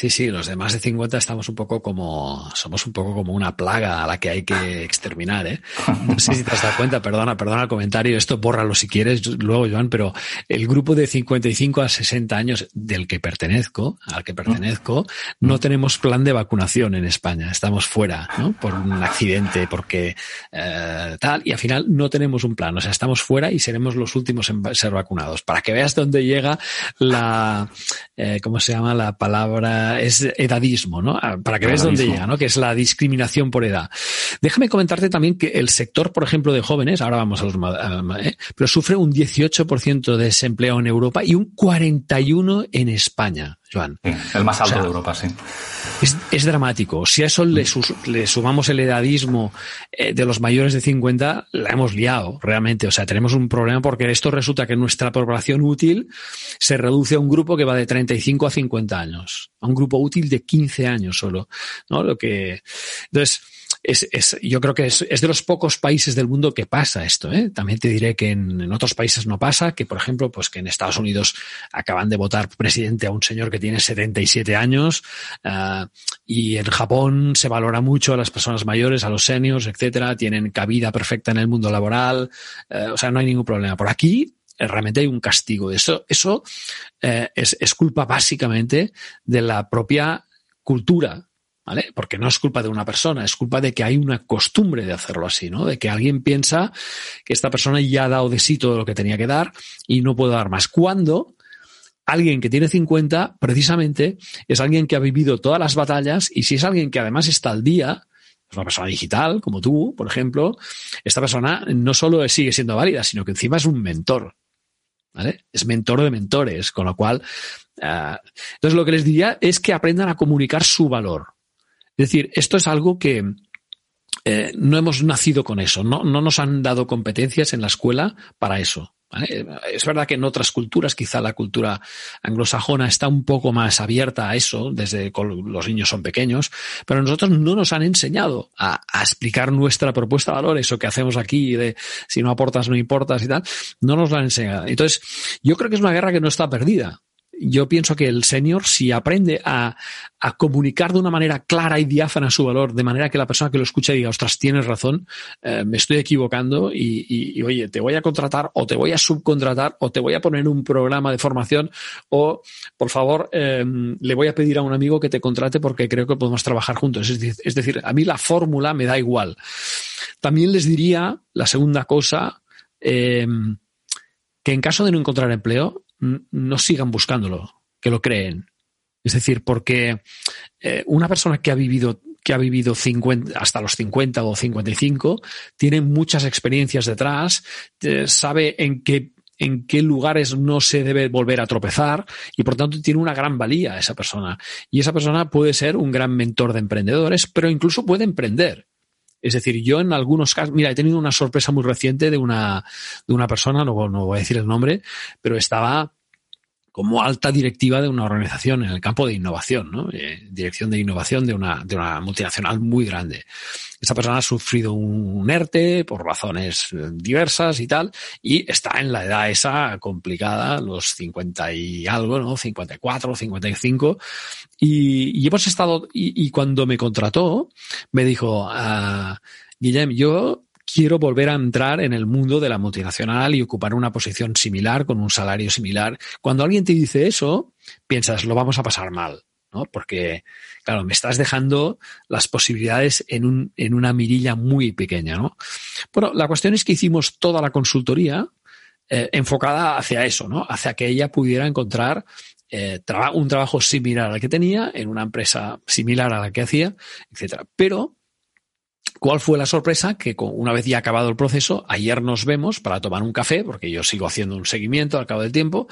Sí, sí, los de más de 50 estamos un poco como, somos un poco como una plaga a la que hay que exterminar, ¿eh? No sé si te has dado cuenta, perdona, perdona el comentario, esto bórralo si quieres luego, Joan, pero el grupo de 55 a 60 años del que pertenezco, al que pertenezco, no tenemos plan de vacunación en España, estamos fuera, ¿no? Por un accidente, porque eh, tal, y al final no tenemos un plan, o sea, estamos fuera y seremos los últimos en ser vacunados. Para que veas dónde llega la, eh, ¿cómo se llama la palabra? Es edadismo, ¿no? Ah, para que veas dónde llega, ¿no? Que es la discriminación por edad. Déjame comentarte también que el sector, por ejemplo, de jóvenes, ahora vamos a los, ¿eh? pero sufre un 18% de desempleo en Europa y un 41% en España. Joan. el más alto de Europa, sí. Es, dramático. Si a eso le, sumamos el edadismo eh, de los mayores de 50, la hemos liado, realmente. O sea, tenemos un problema porque esto resulta que nuestra población útil se reduce a un grupo que va de 35 a 50 años. A un grupo útil de 15 años solo. ¿no? Lo que, entonces, es, es, yo creo que es, es, de los pocos países del mundo que pasa esto. ¿eh? También te diré que en, en, otros países no pasa, que por ejemplo, pues que en Estados Unidos acaban de votar presidente a un señor que tiene 77 años uh, y en Japón se valora mucho a las personas mayores, a los seniors, etcétera, tienen cabida perfecta en el mundo laboral, uh, o sea, no hay ningún problema. Por aquí eh, realmente hay un castigo. Eso, eso eh, es, es culpa básicamente de la propia cultura ¿vale? Porque no es culpa de una persona, es culpa de que hay una costumbre de hacerlo así, ¿no? De que alguien piensa que esta persona ya ha dado de sí todo lo que tenía que dar y no puede dar más. Cuando alguien que tiene 50, precisamente, es alguien que ha vivido todas las batallas y si es alguien que además está al día, es una persona digital, como tú, por ejemplo, esta persona no solo sigue siendo válida, sino que encima es un mentor. ¿Vale? Es mentor de mentores, con lo cual, uh, entonces lo que les diría es que aprendan a comunicar su valor. Es decir, esto es algo que eh, no hemos nacido con eso, no, no nos han dado competencias en la escuela para eso. Es verdad que en otras culturas, quizá la cultura anglosajona está un poco más abierta a eso, desde que los niños son pequeños, pero nosotros no nos han enseñado a, a, explicar nuestra propuesta de valor, eso que hacemos aquí de si no aportas no importas y tal, no nos lo han enseñado. Entonces, yo creo que es una guerra que no está perdida yo pienso que el senior, si aprende a, comunicar de una manera clara y diáfana su valor, de manera que la persona que lo escucha diga, ostras, tienes razón, eh, me estoy equivocando y, oye, te voy a contratar o te voy a subcontratar o te voy a poner un programa de formación o, por favor, eh, le voy a pedir a un amigo que te contrate porque creo que podemos trabajar juntos. Es decir, es decir a mí la fórmula me da igual. También les diría la segunda cosa, eh, que en caso de no encontrar empleo, no sigan buscándolo, que lo creen. Es decir, porque eh, una persona que ha vivido que ha vivido 50, hasta los 50 o 55, tiene muchas experiencias detrás, eh, sabe en qué, en qué lugares no se debe volver a tropezar y por tanto tiene una gran valía esa persona. Y esa persona puede ser un gran mentor de emprendedores, pero incluso puede emprender. Es decir, yo en algunos casos, mira, he tenido una sorpresa muy reciente de una, de una persona, no, no voy a decir el nombre, pero estaba como alta directiva de una organización en el campo de innovación, ¿no? Eh, dirección de innovación de una, de una multinacional muy grande. Esta persona ha sufrido un ERTE por razones eh, diversas y tal, y está en la edad esa complicada, los 50 y algo, ¿no? 54, 55, y, y hemos estado, y, y, cuando me contrató, me dijo, uh, Guillem, yo quiero volver a entrar en el mundo de la multinacional y ocupar una posición similar con un salario similar. Cuando alguien te dice eso, piensas, lo vamos a pasar mal, ¿no? Porque, claro, me estás dejando las posibilidades en, un, en una mirilla muy pequeña, ¿no? Bueno, la cuestión es que hicimos toda la consultoría eh, enfocada hacia eso, ¿no? Hacia que ella pudiera encontrar eh, un trabajo similar al que tenía en una empresa similar a la que hacía, etcétera. Pero ¿Cuál fue la sorpresa? Que una vez ya acabado el proceso, ayer nos vemos para tomar un café, porque yo sigo haciendo un seguimiento al cabo del tiempo,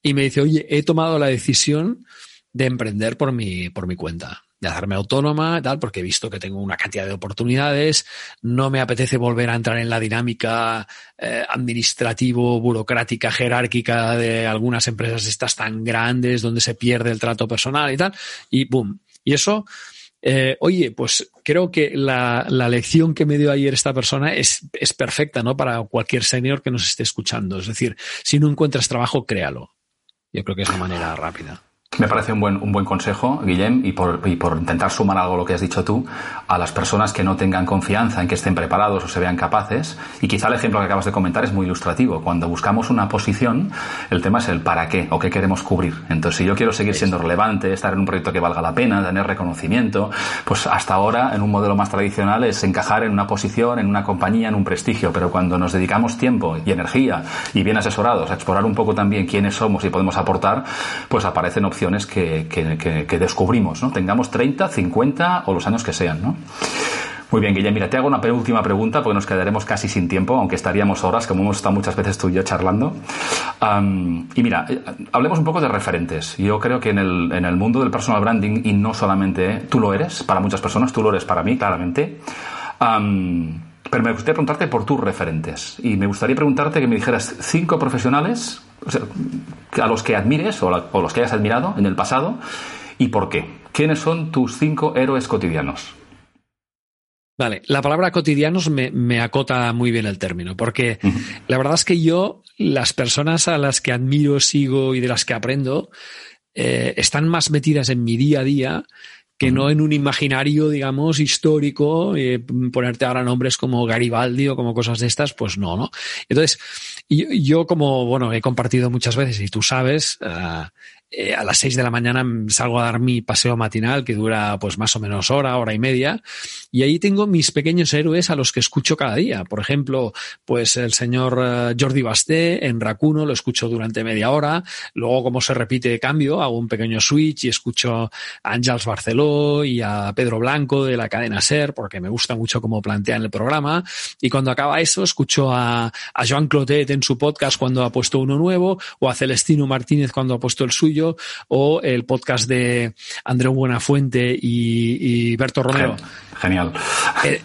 y me dice, oye, he tomado la decisión de emprender por mi, por mi cuenta, de hacerme autónoma, tal, porque he visto que tengo una cantidad de oportunidades, no me apetece volver a entrar en la dinámica eh, administrativo, burocrática, jerárquica de algunas empresas estas tan grandes donde se pierde el trato personal y tal, y boom. Y eso, eh, oye, pues creo que la, la, lección que me dio ayer esta persona es, es perfecta, ¿no? Para cualquier senior que nos esté escuchando. Es decir, si no encuentras trabajo, créalo. Yo creo que es la manera rápida. Me parece un buen, un buen consejo, Guillem, y por, y por intentar sumar algo a lo que has dicho tú, a las personas que no tengan confianza en que estén preparados o se vean capaces. Y quizá el ejemplo que acabas de comentar es muy ilustrativo. Cuando buscamos una posición, el tema es el para qué o qué queremos cubrir. Entonces, si yo quiero seguir siendo relevante, estar en un proyecto que valga la pena, tener reconocimiento, pues hasta ahora, en un modelo más tradicional, es encajar en una posición, en una compañía, en un prestigio. Pero cuando nos dedicamos tiempo y energía y bien asesorados a explorar un poco también quiénes somos y podemos aportar, pues aparecen opciones que, descubrimos, ¿no? Tengamos 30, 50 o los años que sean, ¿no? Muy bien, Guillermo, mira, te hago una última pregunta porque nos quedaremos casi sin tiempo, aunque estaríamos horas, como hemos estado muchas veces tú y yo charlando. y mira, eh, hablemos un poco de referentes. Yo creo que en el, en el mundo del personal branding, y no solamente tú lo eres, para muchas personas, tú lo eres para mí, claramente. pero me gustaría preguntarte por tus referentes. Y me gustaría preguntarte que me dijeras cinco profesionales a los que admires o, los que hayas admirado en el pasado y por qué. ¿Quiénes son tus cinco héroes cotidianos? Vale, la palabra cotidianos me, acota muy bien el término, porque la verdad es que yo, las personas a las que admiro, sigo y de las que aprendo, eh, están más metidas en mi día a día que no en un imaginario, digamos, histórico, eh, ponerte ahora nombres como Garibaldi o como cosas de estas, pues no, ¿no? Entonces, yo, como, bueno, he compartido muchas veces y tú sabes, uh, eh, a las seis de la mañana salgo a dar mi paseo matinal que dura pues más o menos hora, hora y media y ahí tengo mis pequeños héroes a los que escucho cada día. Por ejemplo, pues el señor eh, Jordi Basté en Racuno lo escucho durante media hora. Luego, como se repite cambio, hago un pequeño switch y escucho a Ángels Barceló y a Pedro Blanco de la cadena SER porque me gusta mucho cómo plantean el programa. Y cuando acaba eso, escucho a, a Joan Clotet en su podcast cuando ha puesto uno nuevo o a Celestino Martínez cuando ha puesto el suyo o el podcast de Andreu Buenafuente y, y Berto Romero. Genial.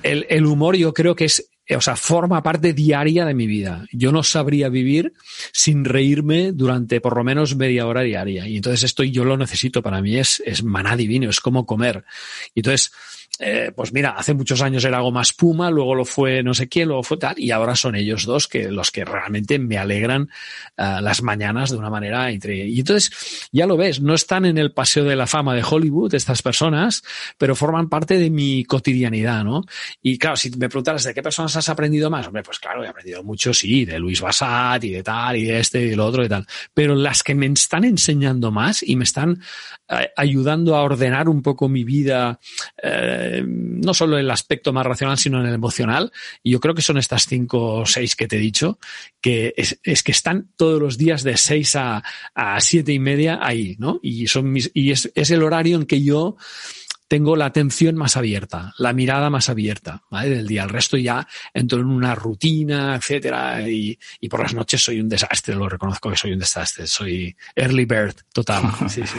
El, humor yo creo que es o sea, forma parte diaria de mi vida. Yo no sabría vivir sin reírme durante por lo menos media hora diaria. Y entonces esto yo lo necesito. Para mí es, es maná divino, es como comer. Y entonces, eh, pues mira, hace muchos años era algo más Puma, luego lo fue no sé quién, luego fue tal, y ahora son ellos dos que los que realmente me alegran uh, las mañanas de una manera increíble. Y entonces, ya lo ves, no están en el paseo de la fama de Hollywood estas personas, pero forman parte de mi cotidianidad, ¿no? Y claro, si me preguntaras de qué personas has aprendido más, hombre, pues claro, he aprendido mucho, sí, de Luis Bassat y de tal, y de este y de lo otro y tal. Pero las que me están enseñando más y me están ayudando a ordenar un poco mi vida, eh, no solo en el aspecto más racional, sino en el emocional. Y yo creo que son estas cinco o seis que te he dicho, que es, que están todos los días de seis a, a siete y media ahí, ¿no? Y son mis, y es, es el horario en que yo tengo la atención más abierta, la mirada más abierta ¿vale? del día. El resto ya entro en una rutina, etcétera, y, y, por las noches soy un desastre, lo reconozco que soy un desastre, soy early bird total. Sí, sí.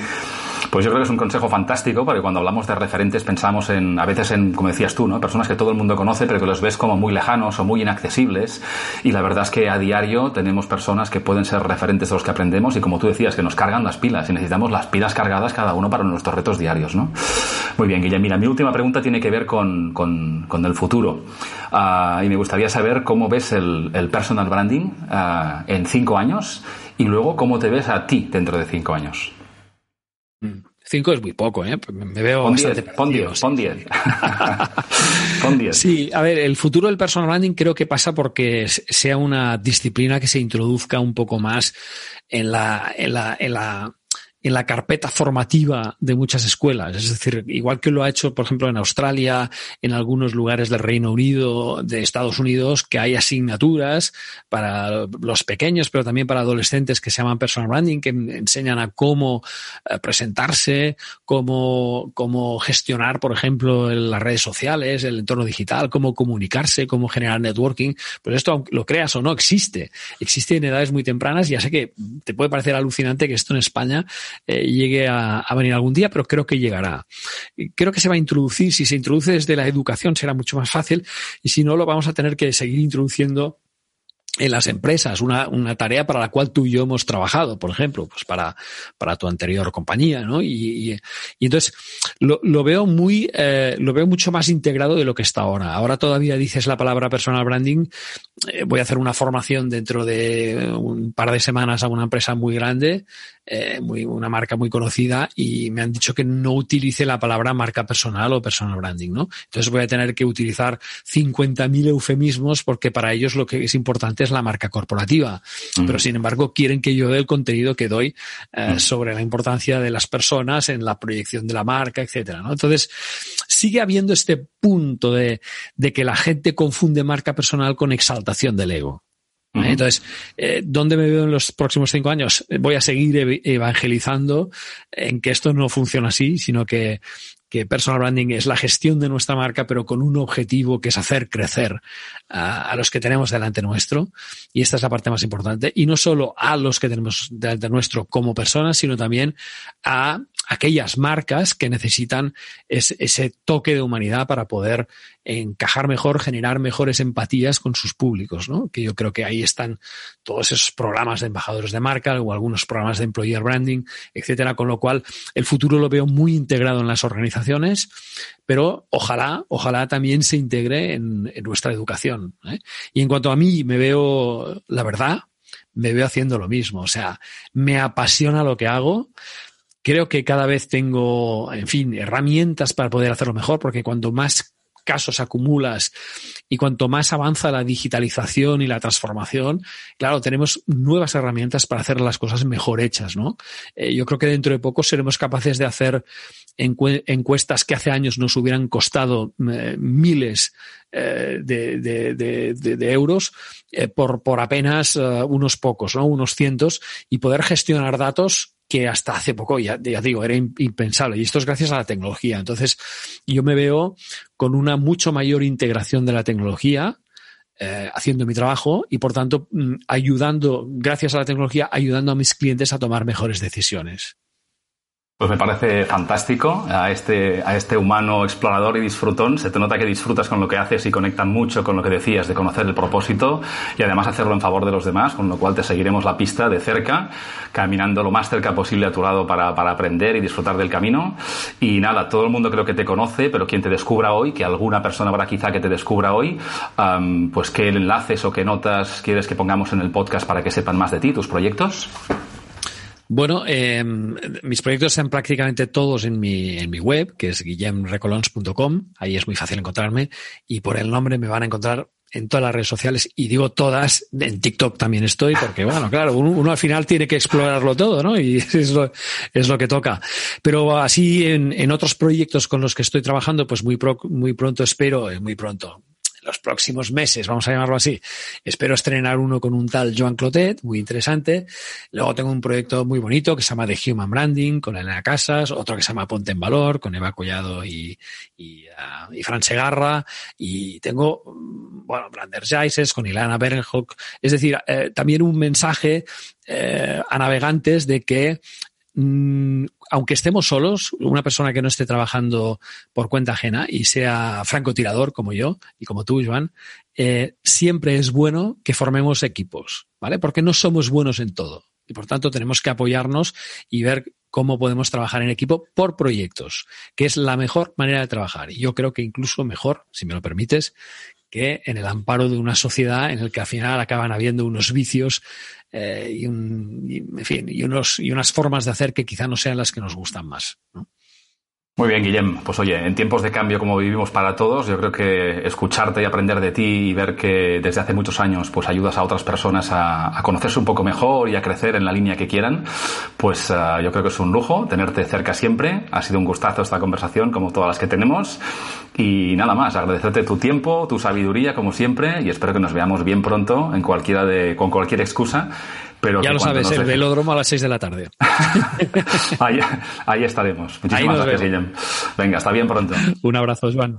Pues yo creo que es un consejo fantástico, porque cuando hablamos de referentes pensamos en, a veces en, como decías tú, ¿no? Personas que todo el mundo conoce, pero que los ves como muy lejanos o muy inaccesibles. Y la verdad es que a diario tenemos personas que pueden ser referentes de los que aprendemos y como tú decías, que nos cargan las pilas y necesitamos las pilas cargadas cada uno para nuestros retos diarios, ¿no? Muy bien, Guillermo. Mira, mi última pregunta tiene que ver con, con, con el futuro. Uh, y me gustaría saber cómo ves el, el personal branding uh, en cinco años y luego cómo te ves a ti dentro de cinco años. Cinco es muy poco, ¿eh? Me veo pon diez, pon diez, pon diez. pon diez. Sí, a ver, el futuro del personal branding creo que pasa porque sea una disciplina que se introduzca un poco más en la, en la, en la en la carpeta formativa de muchas escuelas. Es decir, igual que lo ha hecho, por ejemplo, en Australia, en algunos lugares del Reino Unido, de Estados Unidos, que hay asignaturas para los pequeños, pero también para adolescentes que se llaman personal branding, que enseñan a cómo eh, presentarse, cómo, cómo gestionar, por ejemplo, las redes sociales, el entorno digital, cómo comunicarse, cómo generar networking. Pues esto, lo creas o no, existe. Existe en edades muy tempranas. Ya sé que te puede parecer alucinante que esto en España eh, llegue a, a, venir algún día, pero creo que llegará. Creo que se va a introducir, si se introduce desde la educación será mucho más fácil y si no lo vamos a tener que seguir introduciendo en las empresas, una, una, tarea para la cual tú y yo hemos trabajado, por ejemplo, pues para, para tu anterior compañía, ¿no? Y, y, y entonces lo, lo, veo muy, eh, lo veo mucho más integrado de lo que está ahora. Ahora todavía dices la palabra personal branding, eh, voy a hacer una formación dentro de un par de semanas a una empresa muy grande eh, muy, una marca muy conocida y me han dicho que no utilice la palabra marca personal o personal branding, ¿no? Entonces voy a tener que utilizar 50.000 eufemismos porque para ellos lo que es importante es la marca corporativa. Pero sin embargo quieren que yo dé el contenido que doy eh, sobre la importancia de las personas en la proyección de la marca, etcétera, ¿no? Entonces sigue habiendo este punto de, de que la gente confunde marca personal con exaltación del ego. Entonces, eh, ¿dónde me veo en los próximos cinco años? Voy a seguir evangelizando en que esto no funciona así, sino que que personal branding es la gestión de nuestra marca, pero con un objetivo que es hacer crecer a, los que tenemos delante nuestro. Y esta es la parte más importante. Y no solo a los que tenemos delante nuestro como personas, sino también a aquellas marcas que necesitan ese toque de humanidad para poder encajar mejor, generar mejores empatías con sus públicos, ¿no? Que yo creo que ahí están todos esos programas de embajadores de marca o algunos programas de employer branding, etcétera, con lo cual el futuro lo veo muy integrado en las organizaciones, pero ojalá, ojalá también se integre en, nuestra educación. ¿eh? Y en cuanto a mí, me veo, la verdad, me veo haciendo lo mismo. O sea, me apasiona lo que hago. Creo que cada vez tengo, en fin, herramientas para poder hacerlo mejor, porque cuando más casos acumulas y cuanto más avanza la digitalización y la transformación, claro, tenemos nuevas herramientas para hacer las cosas mejor hechas, ¿no? Eh, yo creo que dentro de poco seremos capaces de hacer encuestas que hace años nos hubieran costado eh, miles eh, de, euros por, por apenas unos pocos, ¿no? Unos cientos y poder gestionar datos que hasta hace poco, ya, digo, era impensable. Y esto es gracias a la tecnología. Entonces, yo me veo con una mucho mayor integración de la tecnología, eh, haciendo mi trabajo y, por tanto, mm, ayudando, gracias a la tecnología, ayudando a mis clientes a tomar mejores decisiones. Pues me parece fantástico a este, a este humano explorador y disfrutón. Se te nota que disfrutas con lo que haces y conectan mucho con lo que decías de conocer el propósito y además hacerlo en favor de los demás, con lo cual te seguiremos la pista de cerca, caminando lo más cerca posible a tu lado para, para aprender y disfrutar del camino. Y nada, todo el mundo creo que te conoce, pero quien te descubra hoy, que alguna persona habrá quizá que te descubra hoy, pues qué enlaces o qué notas quieres que pongamos en el podcast para que sepan más de ti, tus proyectos. Bueno, eh, mis proyectos están prácticamente todos en mi, en mi web, que es guillemrecolons.com. Ahí es muy fácil encontrarme y por el nombre me van a encontrar en todas las redes sociales y digo todas, en TikTok también estoy, porque bueno, claro, uno, al final tiene que explorarlo todo, ¿no? Y es lo, es lo que toca. Pero así en, en otros proyectos con los que estoy trabajando, pues muy, muy pronto espero, eh, muy pronto, los próximos meses, vamos a llamarlo así. Espero estrenar uno con un tal Joan Clotet, muy interesante. Luego tengo un proyecto muy bonito que se llama The Human Branding con Elena Casas, otro que se llama Ponte en Valor con Eva Collado y, y, uh, y Fran Segarra. Y tengo, bueno, Brander Jaises con Ilana Berenhock. Es decir, eh, también un mensaje eh, a navegantes de que Mm, aunque estemos solos, una persona que no esté trabajando por cuenta ajena y sea francotirador como yo y como tú, Joan, eh, siempre es bueno que formemos equipos, ¿vale? Porque no somos buenos en todo. Y por tanto tenemos que apoyarnos y ver cómo podemos trabajar en equipo por proyectos, que es la mejor manera de trabajar. Y yo creo que incluso mejor, si me lo permites, en el amparo de una sociedad en el que al final acaban habiendo unos vicios eh, y, un, en fin, y, unos, y unas formas de hacer que quizá no sean las que nos gustan más. Muy bien, Guillem. Pues oye, en tiempos de cambio como vivimos para todos, yo creo que escucharte y aprender de ti y ver que desde hace muchos años pues ayudas a otras personas a, conocerse un poco mejor y a crecer en la línea que quieran, pues uh, yo creo que es un lujo tenerte cerca siempre. Ha sido un gustazo esta conversación, como todas las que tenemos. Y nada más, agradecerte tu tiempo, tu sabiduría, como siempre, y espero que nos veamos bien pronto en cualquiera de, con cualquier excusa ya lo sabes, el velódromo a las 6 de la tarde. ahí, estaremos. Muchísimas gracias, Guillem. Venga, hasta bien pronto. Un abrazo, Juan.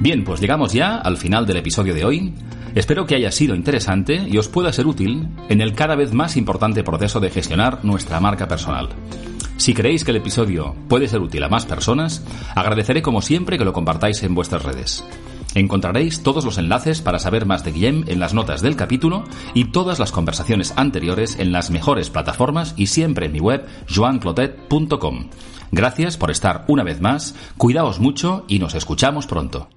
Bien, pues llegamos ya al final del episodio de hoy. Espero que haya sido interesante y os pueda ser útil en el cada vez más importante proceso de gestionar nuestra marca personal. Si creéis que el episodio puede ser útil a más personas, agradeceré como siempre que lo compartáis en vuestras redes. Encontraréis todos los enlaces para saber más de Guillem en las notas del capítulo y todas las conversaciones anteriores en las mejores plataformas y siempre en mi web joanclotet.com. Gracias por estar una vez más, cuidaos mucho y nos escuchamos pronto.